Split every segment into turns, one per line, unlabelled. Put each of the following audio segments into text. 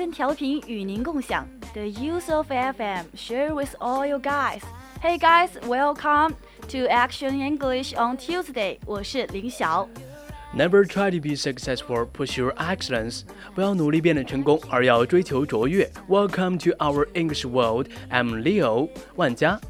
青春调频与您共享，The use of FM share with all you guys. Hey guys, welcome to Action English on Tuesday. 我是林晓。
Never try to be successful, pursue excellence. 不要努力变得成功，而要追求卓越。Welcome to our English world. I'm Leo 万佳。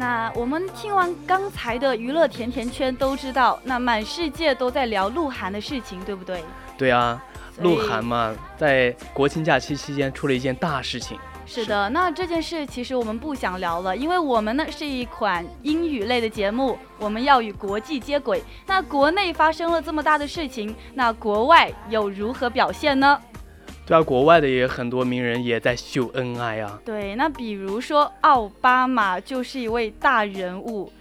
那我们听完刚才的娱乐甜甜圈，都知道，那满世界都在聊鹿晗的事情，对不对？
对啊，鹿晗嘛，在国庆假期期间出了一件大事情。
是的，那这件事其实我们不想聊了，因为我们呢是一款英语类的节目，我们要与国际接轨。那国内发生了这么大的事情，那国外又如何表现呢？
对啊，国外的也很多名人也在秀恩爱啊。
对，那比如说奥巴马就是一位大人物，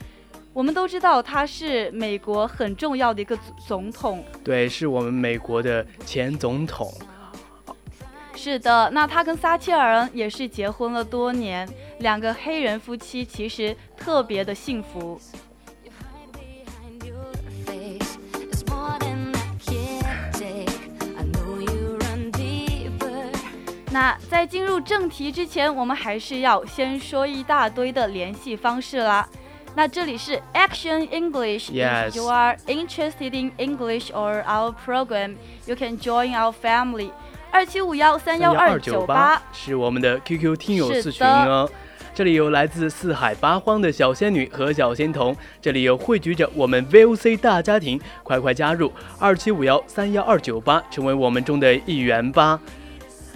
我们都知道他是美国很重要的一个总统。
对，是我们美国的前总统。
是的，那他跟撒切尔也是结婚了多年，两个黑人夫妻其实特别的幸福。那在进入正题之前，我们还是要先说一大堆的联系方式啦。那这里是 Action English.
Yes.
You are interested in English or our program, you can join our family. 二七五幺三幺二九八
是我们的 QQ 听友四群哦。这里有来自四海八荒的小仙女和小仙童，这里有汇聚着我们 VOC 大家庭，快快加入二七五幺三幺二九八，成为我们中的一员吧。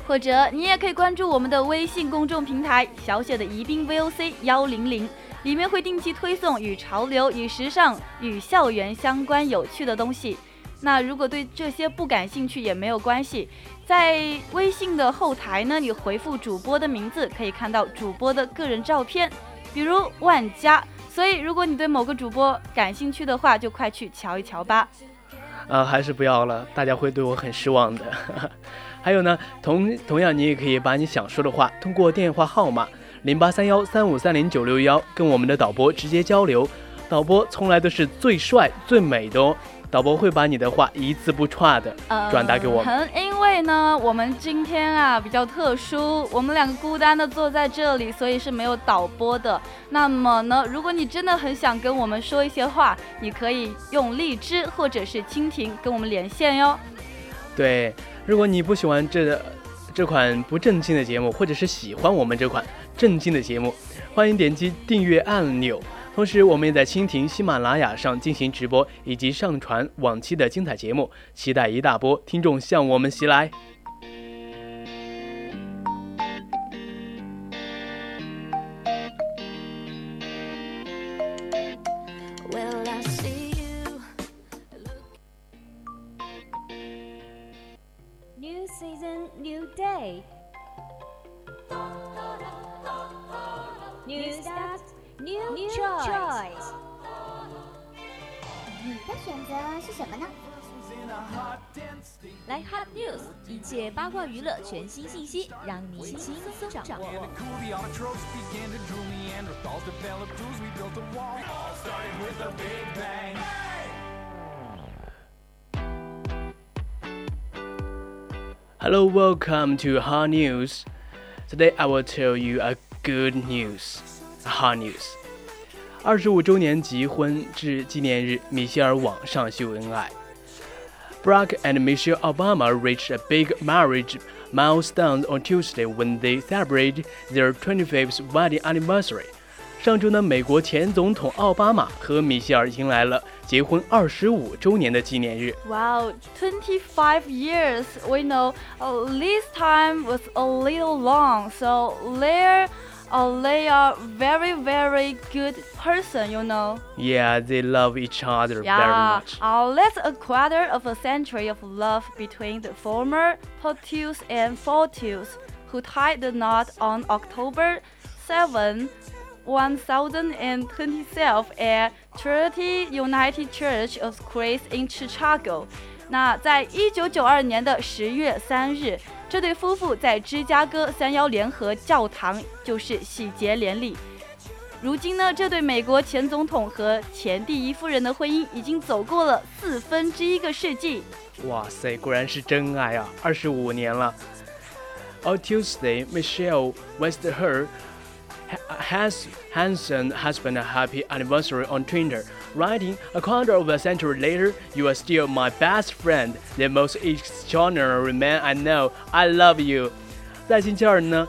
或者你也可以关注我们的微信公众平台小写的宜宾 VOC 幺零零，里面会定期推送与潮流、与时尚、与校园相关有趣的东西。那如果对这些不感兴趣也没有关系，在微信的后台呢，你回复主播的名字，可以看到主播的个人照片，比如万家。所以如果你对某个主播感兴趣的话，就快去瞧一瞧吧。
呃，还是不要了，大家会对我很失望的。还有呢，同同样你也可以把你想说的话通过电话号码零八三幺三五三零九六幺跟我们的导播直接交流，导播从来都是最帅最美的哦。导播会把你的话一字不差的转达给我
们。因为呢，我们今天啊比较特殊，我们两个孤单的坐在这里，所以是没有导播的。那么呢，如果你真的很想跟我们说一些话，你可以用荔枝或者是蜻蜓跟我们连线哟。
对，如果你不喜欢这这款不正经的节目，或者是喜欢我们这款正经的节目，欢迎点击订阅按钮。同时，我们也在蜻蜓、喜马拉雅上进行直播，以及上传往期的精彩节目，期待一大波听众向我们袭来。
你的选择是什么呢？
来 Hot News，一切八卦娱乐全新信息，让你轻松掌握。
Hello, welcome to Hot News. Today I will tell you a good news. Hot News， 二十五周年结婚至纪念日，米歇尔网上秀恩爱。Barack and Michelle Obama reached a big marriage milestone on Tuesday when they celebrated their 25th wedding anniversary. 上周呢，美国前总统奥巴马和米歇尔迎来了结婚二十五周年的纪念日。
Wow, 25 years. We know uh, this time was a little long, so they're uh, they are very very good person, you know.
Yeah, they love each other very
Yeah,
much.
uh, that's a quarter of a century of love between the former Porteus and Fortius, who tied the knot on October 7, 1027 at Trinity United Church of Christ in Chicago. 那在一九九二年的十月三日， 这对夫妇在芝加哥三幺联合教堂就是喜结连理。如今呢，这对美国前总统和前第一夫人的婚姻已经走过了四分之一个世纪。
哇塞，果然是真爱啊！二十五年了。On Tuesday, Michelle wished her has Hanson husband a happy anniversary on Twitter, writing, "A quarter of a century later, you are still my best friend, the most extraordinary man I know. I love you." 在星期二呢，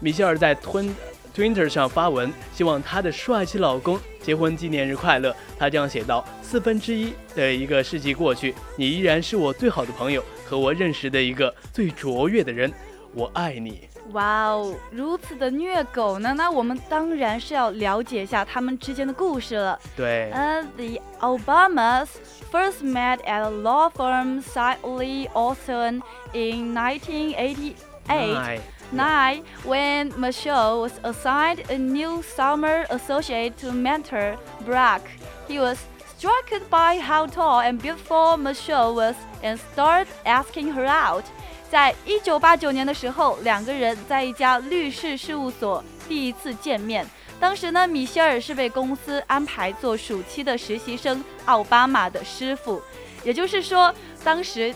米歇尔在 Twin Twitter 上发文，希望她的帅气老公结婚纪念日快乐。她这样写道：“四分之一的一个世纪过去，你依然是我最好的朋友和我认识的一个最卓越的人。我爱你。”
哇哦，如此的虐狗呢？那我们当然是要了解一下他们之间的故事了。
对，
呃、t h e Obamas first met at a law firm Sidley Austin in 1988.
Nine.
Nine, when Michelle was assigned a new summer associate to mentor Brock, he was struck by how tall and beautiful Michelle was and started asking her out. 在一九八九年的时候，两个人在一家律师事务所第一次见面。当时呢，米歇尔是被公司安排做暑期的实习生，奥巴马的师傅。也就是说，当时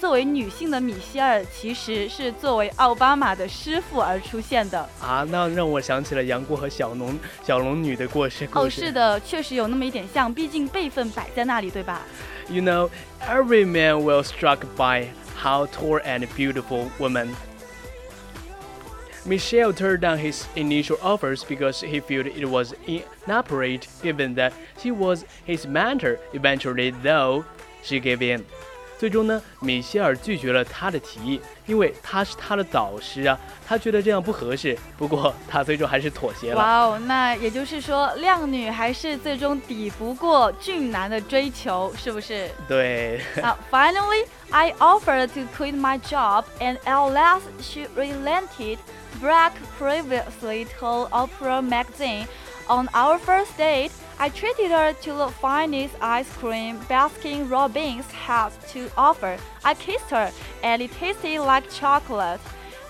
作为女性的米歇尔其实是作为奥巴马的师傅而出现的。
啊，那让我想起了杨过和小龙小龙女的故事。
哦，是的，确实有那么一点像，毕竟辈分摆在那里，对吧
？You know, every man will struck by how tall and beautiful woman. Michelle turned down his initial offers because he felt it was inappropriate given that she was his mentor. Eventually, though, she gave in. 最终呢，米歇尔拒绝了他的提议，因为他是他的导师啊，他觉得这样不合适。不过他最终还是妥协了。
哇哦，那也就是说，靓女还是最终抵不过俊男的追求，是不是？
对
，Uh, finally, I offered to quit my job, and at last she relented. Black previously told Oprah magazine, on our first date, I treated her to the finest ice cream Baskin Robbins had to offer. I kissed her, and it tasted like chocolate.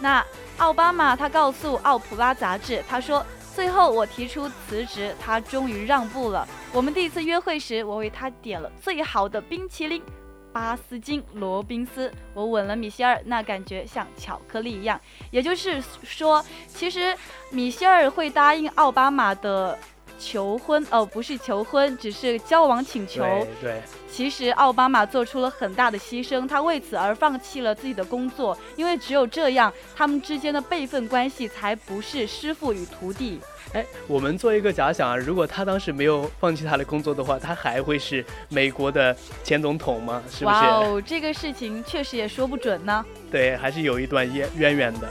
那奥巴马他告诉奥普拉杂志，他说最后我提出辞职，他终于让步了。我们第一次约会时，我为他点了最好的冰淇淋。巴斯金罗宾斯，我吻了米歇尔，那感觉像巧克力一样。也就是说，其实米歇尔会答应奥巴马的求婚，哦，不是求婚，只是交往请求。
对对。
其实奥巴马做出了很大的牺牲，他为此而放弃了自己的工作，因为只有这样，他们之间的辈分关系才不是师傅与徒弟。
哎，我们做一个假想啊，如果他当时没有放弃他的工作的话，他还会是美国的前总统吗？是不是？
哇哦，这个事情确实也说不准呢。
对，还是有一段渊渊源的。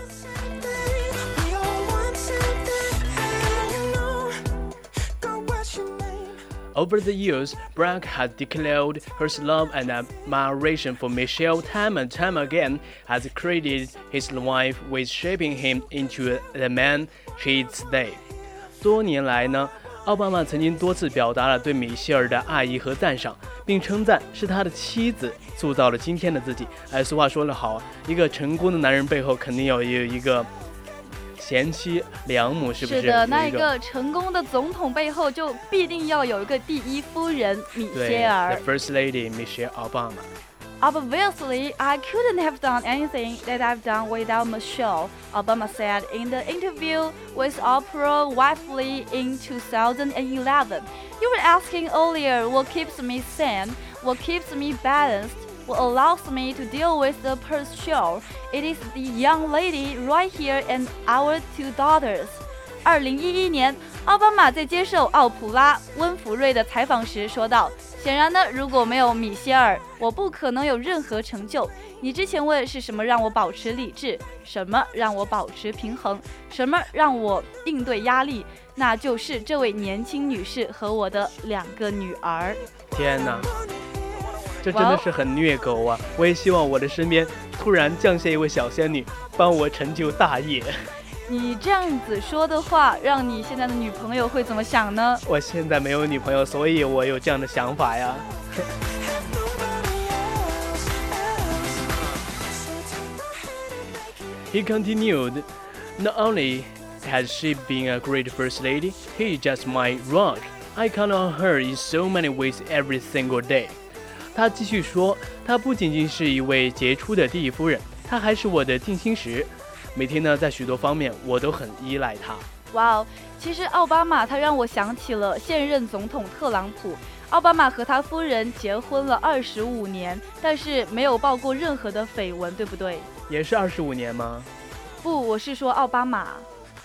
Over the years, Brack has declared her love and admiration for Michelle time and time again, has credited his wife with shaping him into the man she is today. 多年来呢，奥巴马曾经多次表达了对米歇尔的爱意和赞赏，并称赞是他的妻子塑造了今天的自己。哎，俗话说得好，一个成功的男人背后肯定要有一个贤妻良母，是不是？
是的，那一个成功的总统背后就必定要有一个第一夫人米歇尔。
，The First Lady Michelle Obama。
Obviously, I couldn't have done anything that I've done without Michelle, Obama said in the interview with Oprah Winfrey in 2011. You were asking earlier what keeps me sane, what keeps me balanced, what allows me to deal with the pressure. It is the young lady right here and our two daughters. 二零一一年，奥巴马在接受奥普拉·温弗瑞的采访时说道：“显然呢，如果没有米歇尔，我不可能有任何成就。你之前问是什么让我保持理智，什么让我保持平衡，什么让我应对压力，那就是这位年轻女士和我的两个女儿。”
天哪！这真的是很虐狗啊！我也希望我的身边突然降下一位小仙女，帮我成就大业。
你这样子说的话，让你现在的女朋友会怎么想呢？
我现在没有女朋友，所以我有这样的想法呀。He continued, not only has she been a great first lady, he is just my rock. I count on her in so many ways every single day. 他继续说，她不仅仅是一位杰出的第一夫人，她还是我的定心石。每天呢，在许多方面我都很依赖她。
哇哦，其实奥巴马他让我想起了现任总统特朗普。奥巴马和他夫人结婚了二十五年，但是没有报过任何的绯闻，对不对？
也是二十五年吗？
不，我是说奥巴马。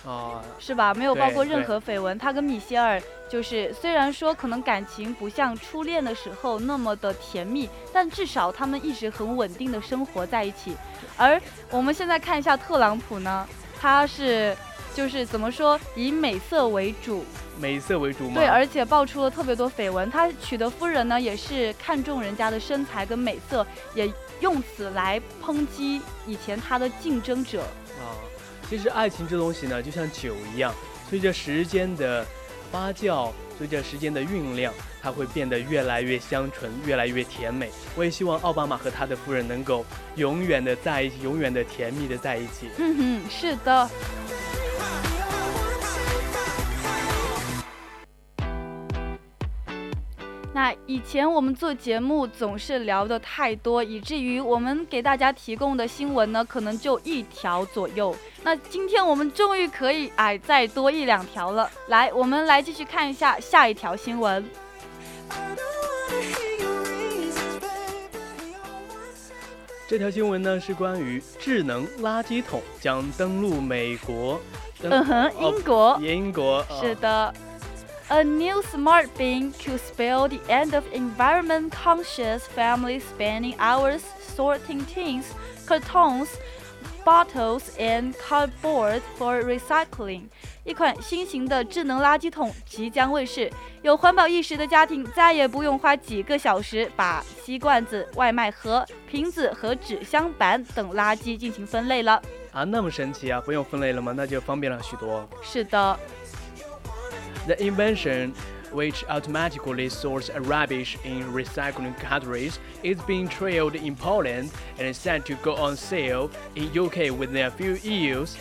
哦，
是吧？没有爆过任何绯闻。他跟米歇尔就是，虽然说可能感情不像初恋的时候那么的甜蜜，但至少他们一直很稳定的生活在一起。而我们现在看一下特朗普呢，他是就是怎么说，以美色为主，
美色为主吗？
对，而且爆出了特别多绯闻。他娶的夫人呢，也是看中人家的身材跟美色，也用此来抨击以前他的竞争者。
其实爱情这东西呢，就像酒一样，随着时间的发酵，随着时间的酝酿，它会变得越来越香醇，越来越甜美。我也希望奥巴马和他的夫人能够永远的在一起，永远的甜蜜的在一起。
嗯哼，是的。以前我们做节目总是聊的太多，以至于我们给大家提供的新闻呢，可能就一条左右。那今天我们终于可以哎再多一两条了。来，我们来继续看一下下一条新闻。
这条新闻呢是关于智能垃圾桶将登陆美国。
嗯哼，英国。
英国。
是的。A new smart bin could spell the end of environment-conscious families spending hours sorting tins, cartons, bottles, and cardboard for recycling. 一款新型的智能垃圾桶即将问世，有环保意识的家庭再也不用花几个小时把吸罐子、外卖盒、瓶子和纸箱板等垃圾进行分类了。
啊，那么神奇啊！不用分类了吗？那就方便了许多。
是的。
The invention, which automatically sorts rubbish in recycling categories, is being trialed in Poland and is set to go on sale in UK within a few years.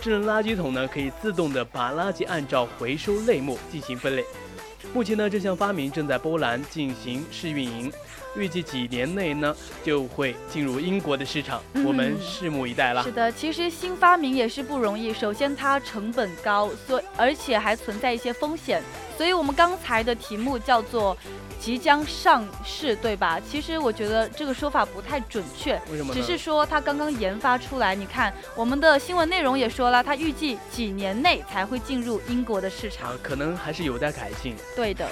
智能垃圾桶呢，可以自动的把垃圾按照回收类目进行分类。目前呢，这项发明正在波兰进行试运营。 预计几年内呢就会进入英国的市场，我们拭目以待了。
是的，其实新发明也是不容易。首先它成本高，所而且还存在一些风险，所以我们刚才的题目叫做即将上市，对吧？其实我觉得这个说法不太准确，
为什么？
只是说它刚刚研发出来。你看我们的新闻内容也说了，它预计几年内才会进入英国的市场，
可能还是有待改进。
对的。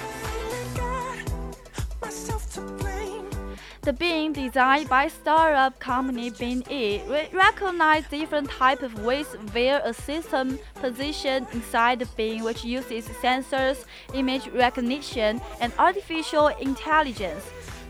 The bin designed by startup company Bin.e recognize different type of waste via a system positioned inside the bin which uses sensors, image recognition, and artificial intelligence.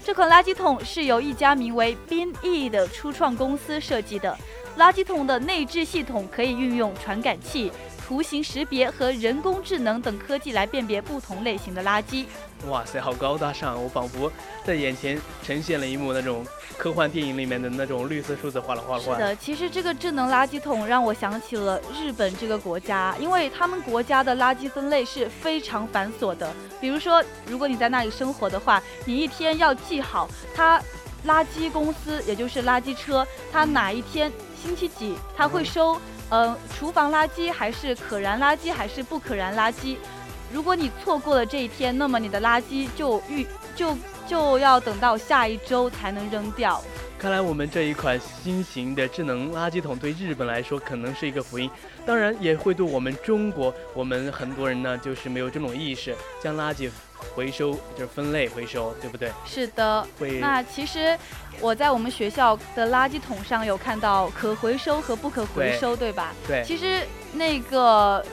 这款垃圾桶是由一家名为 Bin.e 的初创公司设计的。 垃圾桶的内置系统可以运用传感器、图形识别和人工智能等科技来辨别不同类型的垃圾。
哇塞，好高大上！我仿佛在眼前呈现了一幕那种科幻电影里面的那种绿色数字哗啦哗啦。
是的，其实这个智能垃圾桶让我想起了日本这个国家，因为他们国家的垃圾分类是非常繁琐的。比如说，如果你在那里生活的话，你一天要记好，它垃圾公司也就是垃圾车，它哪一天星期几他会收，嗯，厨房垃圾还是可燃垃圾还是不可燃垃圾。如果你错过了这一天，那么你的垃圾就预就就要等到下一周才能扔掉。
看来我们这一款新型的智能垃圾桶对日本来说可能是一个福音，当然也会对我们中国，我们很多人呢就是没有这种意识，将垃圾回收就是分类回收，对不对？
是的。
会
那其实我在我们学校的垃圾桶上有看到可回收和不可回收，对吧？
对，
其实那个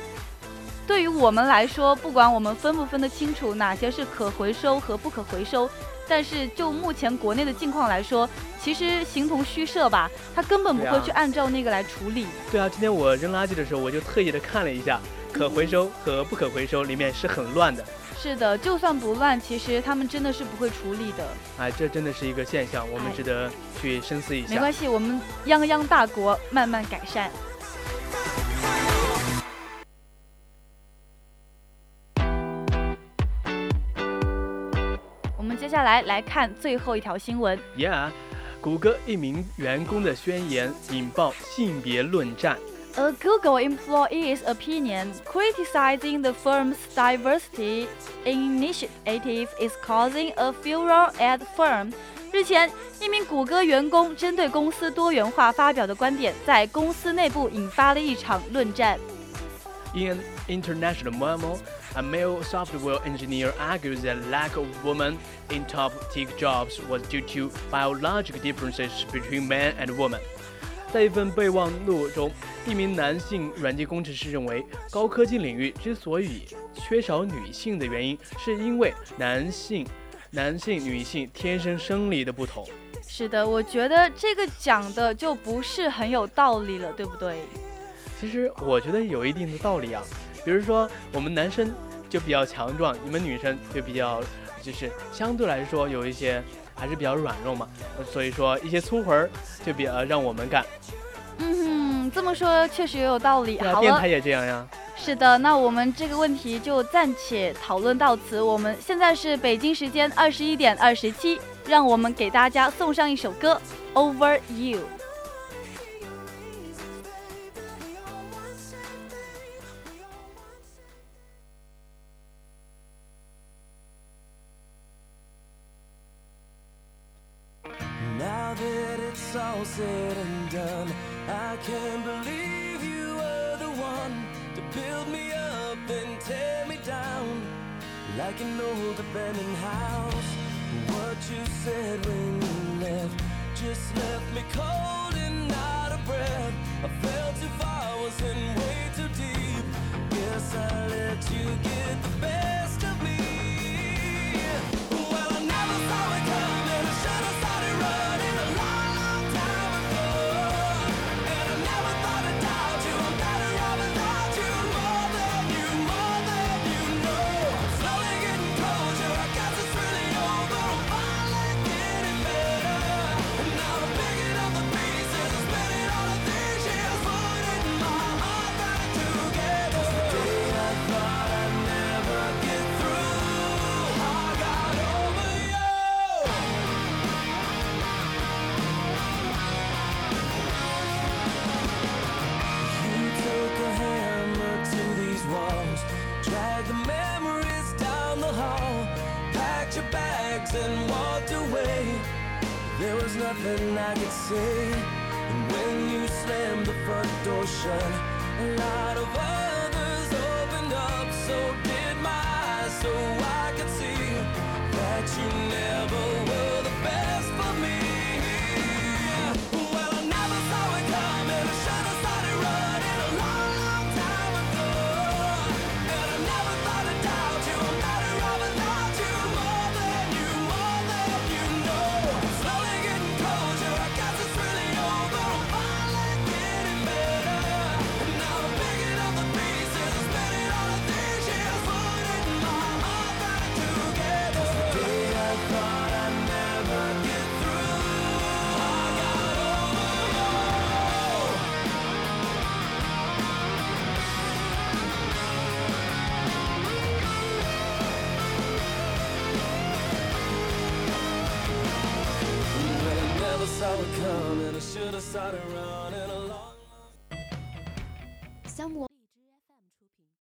对于我们来说，不管我们分不分得清楚哪些是可回收和不可回收。但是就目前国内的境况来说，其实形同虚设吧，他根本不会去按照那个来处理。
对啊，今天我扔垃圾的时候，我就特意的看了一下，可回收和不可回收里面是很乱的。
是的，就算不乱，其实他们真的是不会处理的。
哎，这真的是一个现象，我们值得去深思一下。
没关系，我们泱泱大国慢慢改善。我们接下来来看最后一条新闻。
Yeah，谷歌一名员工的宣言引爆性别论战。
A Google employee's opinion criticizing the firm's diversity initiative is causing a furor at the firm。日前，一名谷歌员工针对公司多元化发表的观点，在公司内部引发了一场论战。
In an international memo. A male software engineer argues that lack of women in top tech jobs was due to biological differences between men and women。 在一份备忘录中，一名男性软件工程师认为，高科技领域之所以缺少女性的原因，是因为男性、男性、女性天生生理的不同。
是的，我觉得这个讲的就不是很有道理了，对不对？
其实我觉得有一定的道理啊。比如说，我们男生就比较强壮，你们女生就比较，就是相对来说有一些还是比较软弱嘛。所以说，一些粗活儿就比较让我们干。
嗯哼，这么说确实也有道理。好了，
电台也这样呀。
是的，那我们这个问题就暂且讨论到此。我们现在是北京时间二十一点二十七，让我们给大家送上一首歌《Over You》。
All said and done, I can't believe you were the one to build me up and tear me down like an old abandoned house. What you said when you left just left me cold and out of breath. I fell too far, was in way too deep. Guess I let you get the best dragged the memories down the hall, packed your bags and walked away. There was nothing I could say. And when you slammed the front door shut, a lot of others opened up. So did my eyes, so I could see that you never were